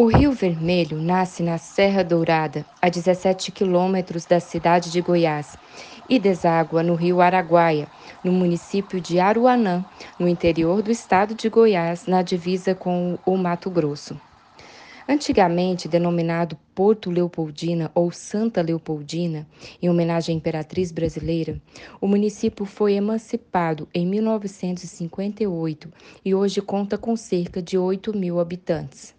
O Rio Vermelho nasce na Serra Dourada, a 17 quilômetros da cidade de Goiás, e deságua no Rio Araguaia, no município de Aruanã, no interior do estado de Goiás, na divisa com o Mato Grosso. Antigamente denominado Porto Leopoldina ou Santa Leopoldina, em homenagem à imperatriz brasileira, o município foi emancipado em 1958 e hoje conta com cerca de 8 mil habitantes.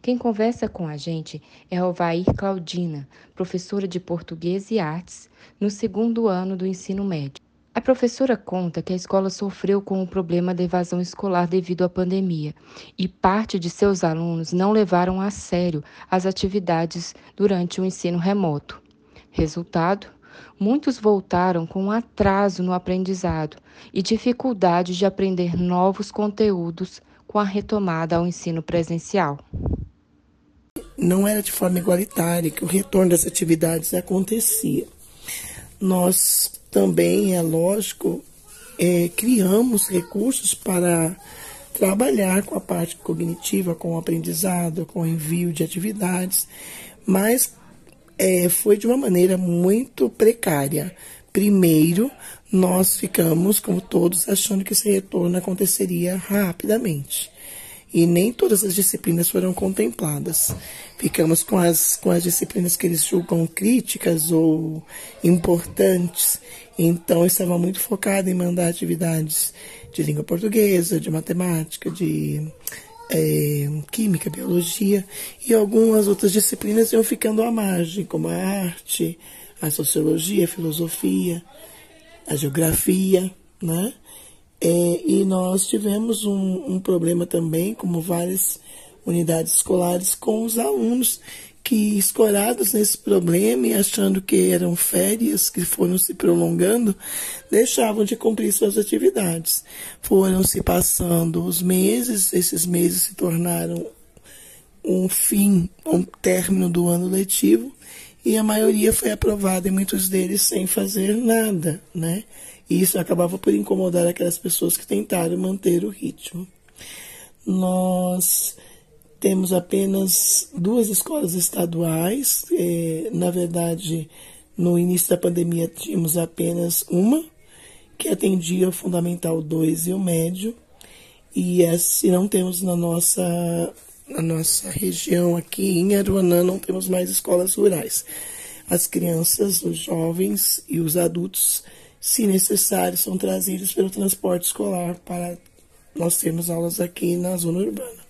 Quem conversa com a gente é Alvair Claudina, professora de Português e Artes, no segundo ano do ensino médio. A professora conta que a escola sofreu com o problema da evasão escolar devido à pandemia e parte de seus alunos não levaram a sério as atividades durante o ensino remoto. Resultado? Muitos voltaram com atraso no aprendizado e dificuldade de aprender novos conteúdos com a retomada ao ensino presencial. Não era de forma igualitária que o retorno das atividades acontecia. Nós também, é lógico, é, criamos recursos para trabalhar com a parte cognitiva, com o aprendizado, com o envio de atividades, mas é, foi de uma maneira muito precária. Primeiro, nós ficamos, como todos, achando que esse retorno aconteceria rapidamente. E nem todas as disciplinas foram contempladas. Ficamos com as, com as disciplinas que eles julgam críticas ou importantes. Então, estava muito focado em mandar atividades de língua portuguesa, de matemática, de é, química, biologia. E algumas outras disciplinas iam ficando à margem, como a arte, a sociologia, a filosofia a geografia, né? É, e nós tivemos um, um, problema também, como várias unidades escolares, com os alunos que, escorados nesse problema e achando que eram férias que foram se prolongando, deixavam de cumprir suas atividades. Foram se passando os meses, esses meses se tornaram um fim, um término do ano letivo, e a maioria foi aprovada e muitos deles sem fazer nada, né? E isso acabava por incomodar aquelas pessoas que tentaram manter o ritmo. Nós temos apenas duas escolas estaduais, é, na verdade, no início da pandemia tínhamos apenas uma, que atendia o Fundamental 2 e o Médio, e se não temos na nossa na nossa região aqui em Aruanã não temos mais escolas rurais. As crianças, os jovens e os adultos, se necessário, são trazidos pelo transporte escolar para nós termos aulas aqui na zona urbana.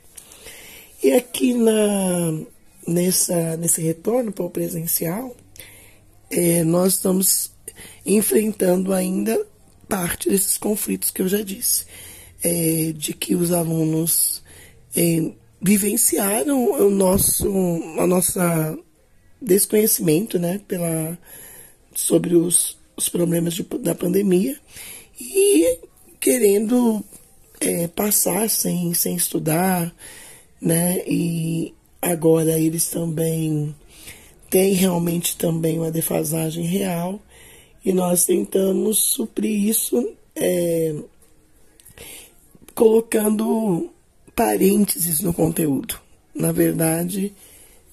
E aqui na, nessa, nesse retorno para o presencial, é, nós estamos enfrentando ainda parte desses conflitos que eu já disse, é, de que os alunos é, vivenciaram o nosso, a nossa desconhecimento, né, pela, sobre os, os problemas de, da pandemia e querendo é, passar sem, sem estudar, né, e agora eles também têm realmente também uma defasagem real e nós tentamos suprir isso é, colocando parênteses no conteúdo. Na verdade,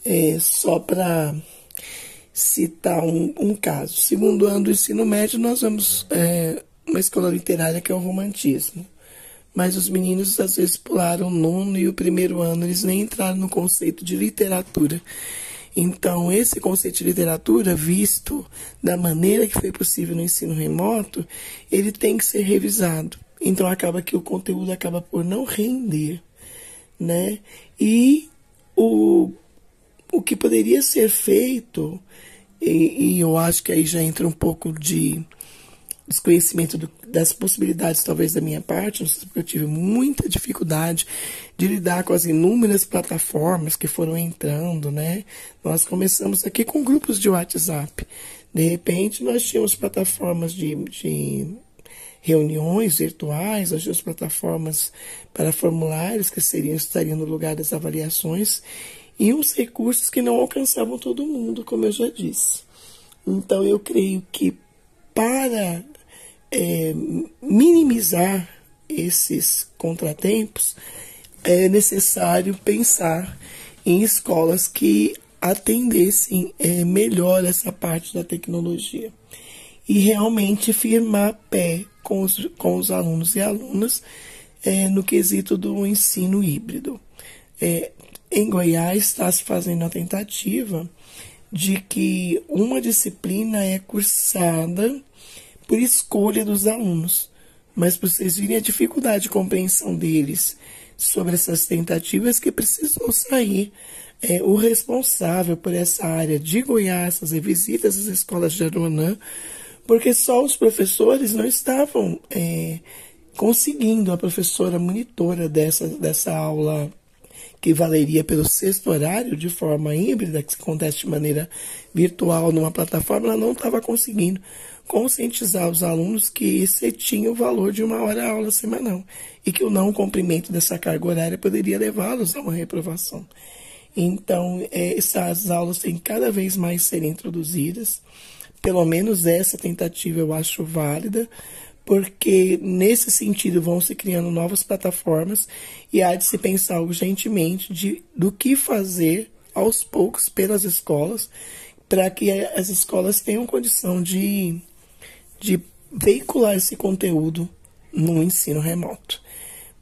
é só para citar um, um, caso. Segundo ano do ensino médio, nós vamos é, uma escola literária que é o romantismo. Mas os meninos às vezes pularam o nono e o primeiro ano, eles nem entraram no conceito de literatura. Então, esse conceito de literatura, visto da maneira que foi possível no ensino remoto, ele tem que ser revisado. Então, acaba que o conteúdo acaba por não render né? E o, o que poderia ser feito, e, e eu acho que aí já entra um pouco de desconhecimento do, das possibilidades, talvez, da minha parte, não sei porque eu tive muita dificuldade de lidar com as inúmeras plataformas que foram entrando, né? Nós começamos aqui com grupos de WhatsApp. De repente, nós tínhamos plataformas de, de reuniões virtuais, as duas plataformas para formulários que seriam estariam no lugar das avaliações e uns recursos que não alcançavam todo mundo, como eu já disse. Então eu creio que para é, minimizar esses contratempos é necessário pensar em escolas que atendessem é, melhor essa parte da tecnologia e realmente firmar pé com os, com os alunos e alunas é, no quesito do ensino híbrido. É, em Goiás está se fazendo a tentativa de que uma disciplina é cursada por escolha dos alunos. Mas para vocês verem a dificuldade de compreensão deles sobre essas tentativas que precisou sair é, o responsável por essa área de Goiás, fazer visitas às escolas de Aruanã, porque só os professores não estavam é, conseguindo, a professora monitora dessa, dessa aula que valeria pelo sexto horário de forma híbrida, que acontece de maneira virtual numa plataforma, ela não estava conseguindo conscientizar os alunos que esse tinha o valor de uma hora aula semanal e que o não cumprimento dessa carga horária poderia levá-los a uma reprovação. Então, é, essas aulas têm cada vez mais serem introduzidas, pelo menos essa tentativa eu acho válida, porque nesse sentido vão se criando novas plataformas e há de se pensar urgentemente de, do que fazer aos poucos pelas escolas para que as escolas tenham condição de, de veicular esse conteúdo no ensino remoto,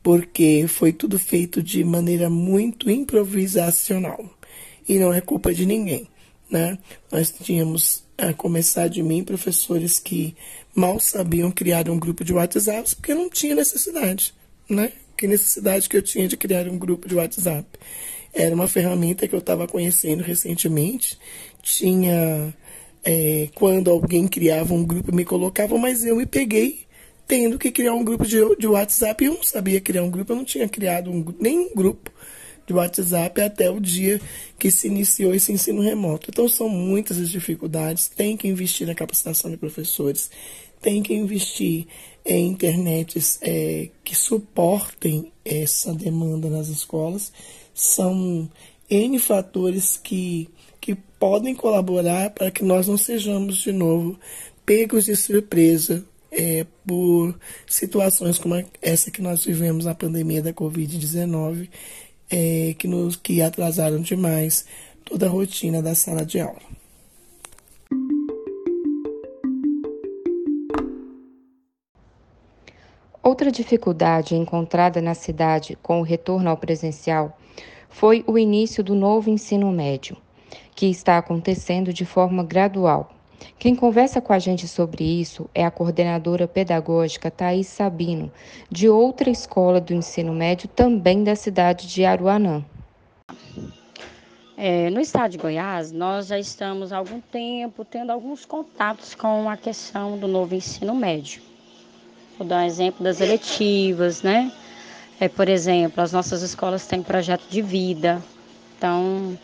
porque foi tudo feito de maneira muito improvisacional e não é culpa de ninguém. Né? Nós tínhamos, a começar de mim, professores que mal sabiam criar um grupo de WhatsApp porque não tinha necessidade, né? Que necessidade que eu tinha de criar um grupo de WhatsApp? Era uma ferramenta que eu estava conhecendo recentemente. Tinha é, quando alguém criava um grupo me colocava, mas eu me peguei tendo que criar um grupo de, de WhatsApp. Eu não sabia criar um grupo, eu não tinha criado um, nenhum grupo de WhatsApp até o dia que se iniciou esse ensino remoto. Então, são muitas as dificuldades. Tem que investir na capacitação de professores, tem que investir em internets é, que suportem essa demanda nas escolas. São N fatores que, que podem colaborar para que nós não sejamos de novo pegos de surpresa é, por situações como essa que nós vivemos na pandemia da Covid-19, é, que, nos, que atrasaram demais toda a rotina da sala de aula. Outra dificuldade encontrada na cidade com o retorno ao presencial foi o início do novo ensino médio, que está acontecendo de forma gradual. Quem conversa com a gente sobre isso é a coordenadora pedagógica Thais Sabino, de outra escola do ensino médio também da cidade de Aruanã. É, no estado de Goiás, nós já estamos há algum tempo tendo alguns contatos com a questão do novo ensino médio. Vou dar um exemplo das eletivas, né? É, por exemplo, as nossas escolas têm projeto de vida, então,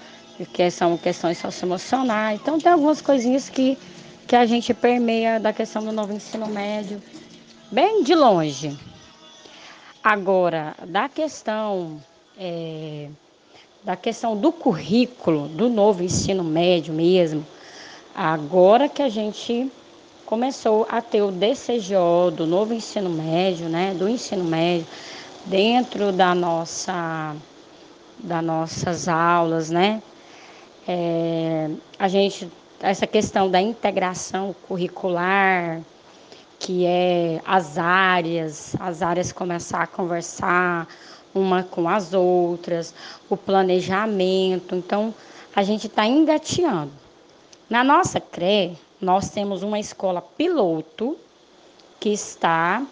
que são questões socioemocionais. Então, tem algumas coisinhas que, que a gente permeia da questão do novo ensino médio, bem de longe. Agora, da questão, é, da questão do currículo do novo ensino médio mesmo, agora que a gente começou a ter o DCGO do novo ensino médio, né, do ensino médio, dentro da nossa, das nossas aulas, né, é, a gente, essa questão da integração curricular, que é as áreas, as áreas começar a conversar uma com as outras, o planejamento, então a gente está engateando. Na nossa CRE, nós temos uma escola piloto que está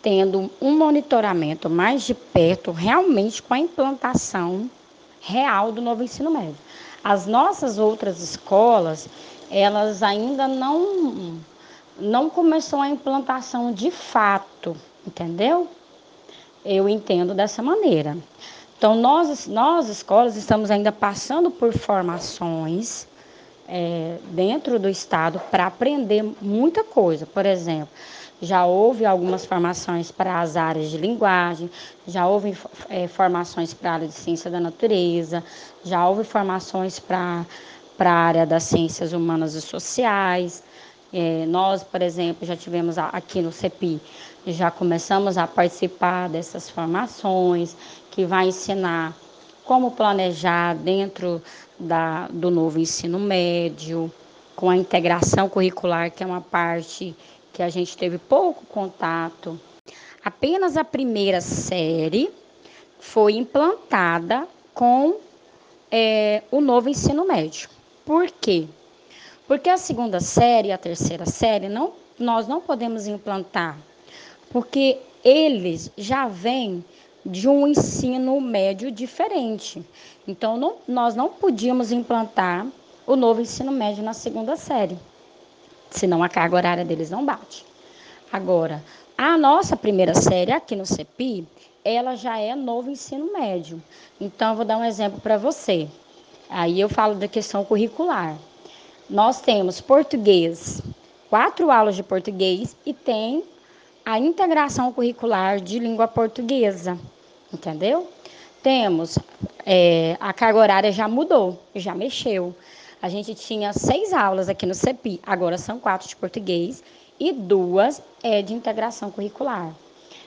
tendo um monitoramento mais de perto, realmente com a implantação real do novo ensino médio. As nossas outras escolas, elas ainda não não começou a implantação de fato, entendeu? Eu entendo dessa maneira. Então, nós, nós escolas, estamos ainda passando por formações é, dentro do Estado para aprender muita coisa. Por exemplo, já houve algumas formações para as áreas de linguagem, já houve é, formações para a área de ciência da natureza, já houve formações para a área das ciências humanas e sociais. É, nós, por exemplo, já tivemos aqui no CEPI, já começamos a participar dessas formações, que vai ensinar como planejar dentro da, do novo ensino médio, com a integração curricular, que é uma parte que a gente teve pouco contato. Apenas a primeira série foi implantada com é, o novo ensino médio. Por quê? Porque a segunda série e a terceira série não, nós não podemos implantar, porque eles já vêm de um ensino médio diferente. Então, não, nós não podíamos implantar o novo ensino médio na segunda série, senão a carga horária deles não bate. Agora, a nossa primeira série aqui no CEPI, ela já é novo ensino médio. Então, eu vou dar um exemplo para você. Aí eu falo da questão curricular. Nós temos português, quatro aulas de português e tem a integração curricular de língua portuguesa, entendeu? Temos é, a carga horária já mudou, já mexeu. A gente tinha seis aulas aqui no CEPI, agora são quatro de português e duas é de integração curricular.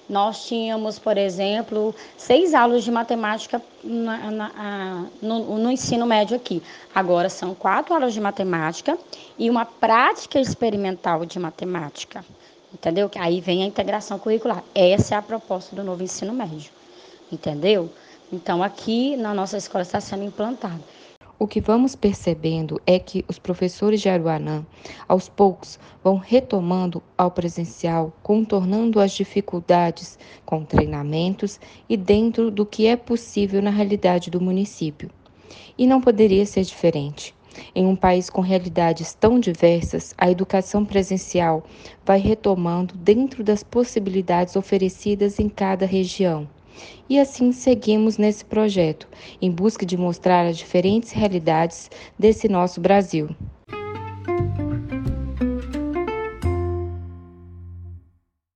Nós tínhamos, por exemplo, seis aulas de matemática na, na, no, no, ensino médio aqui. Agora são quatro aulas de matemática e uma prática experimental de matemática. Entendeu? Aí vem a integração curricular. Essa é a proposta do novo ensino médio. Entendeu? Então, aqui na nossa escola está sendo implantado. O que vamos percebendo é que os professores de Aruanã, aos poucos, vão retomando ao presencial, contornando as dificuldades com treinamentos e dentro do que é possível na realidade do município. E não poderia ser diferente. Em um país com realidades tão diversas, a educação presencial vai retomando dentro das possibilidades oferecidas em cada região. E assim seguimos nesse projeto, em busca de mostrar as diferentes realidades desse nosso Brasil.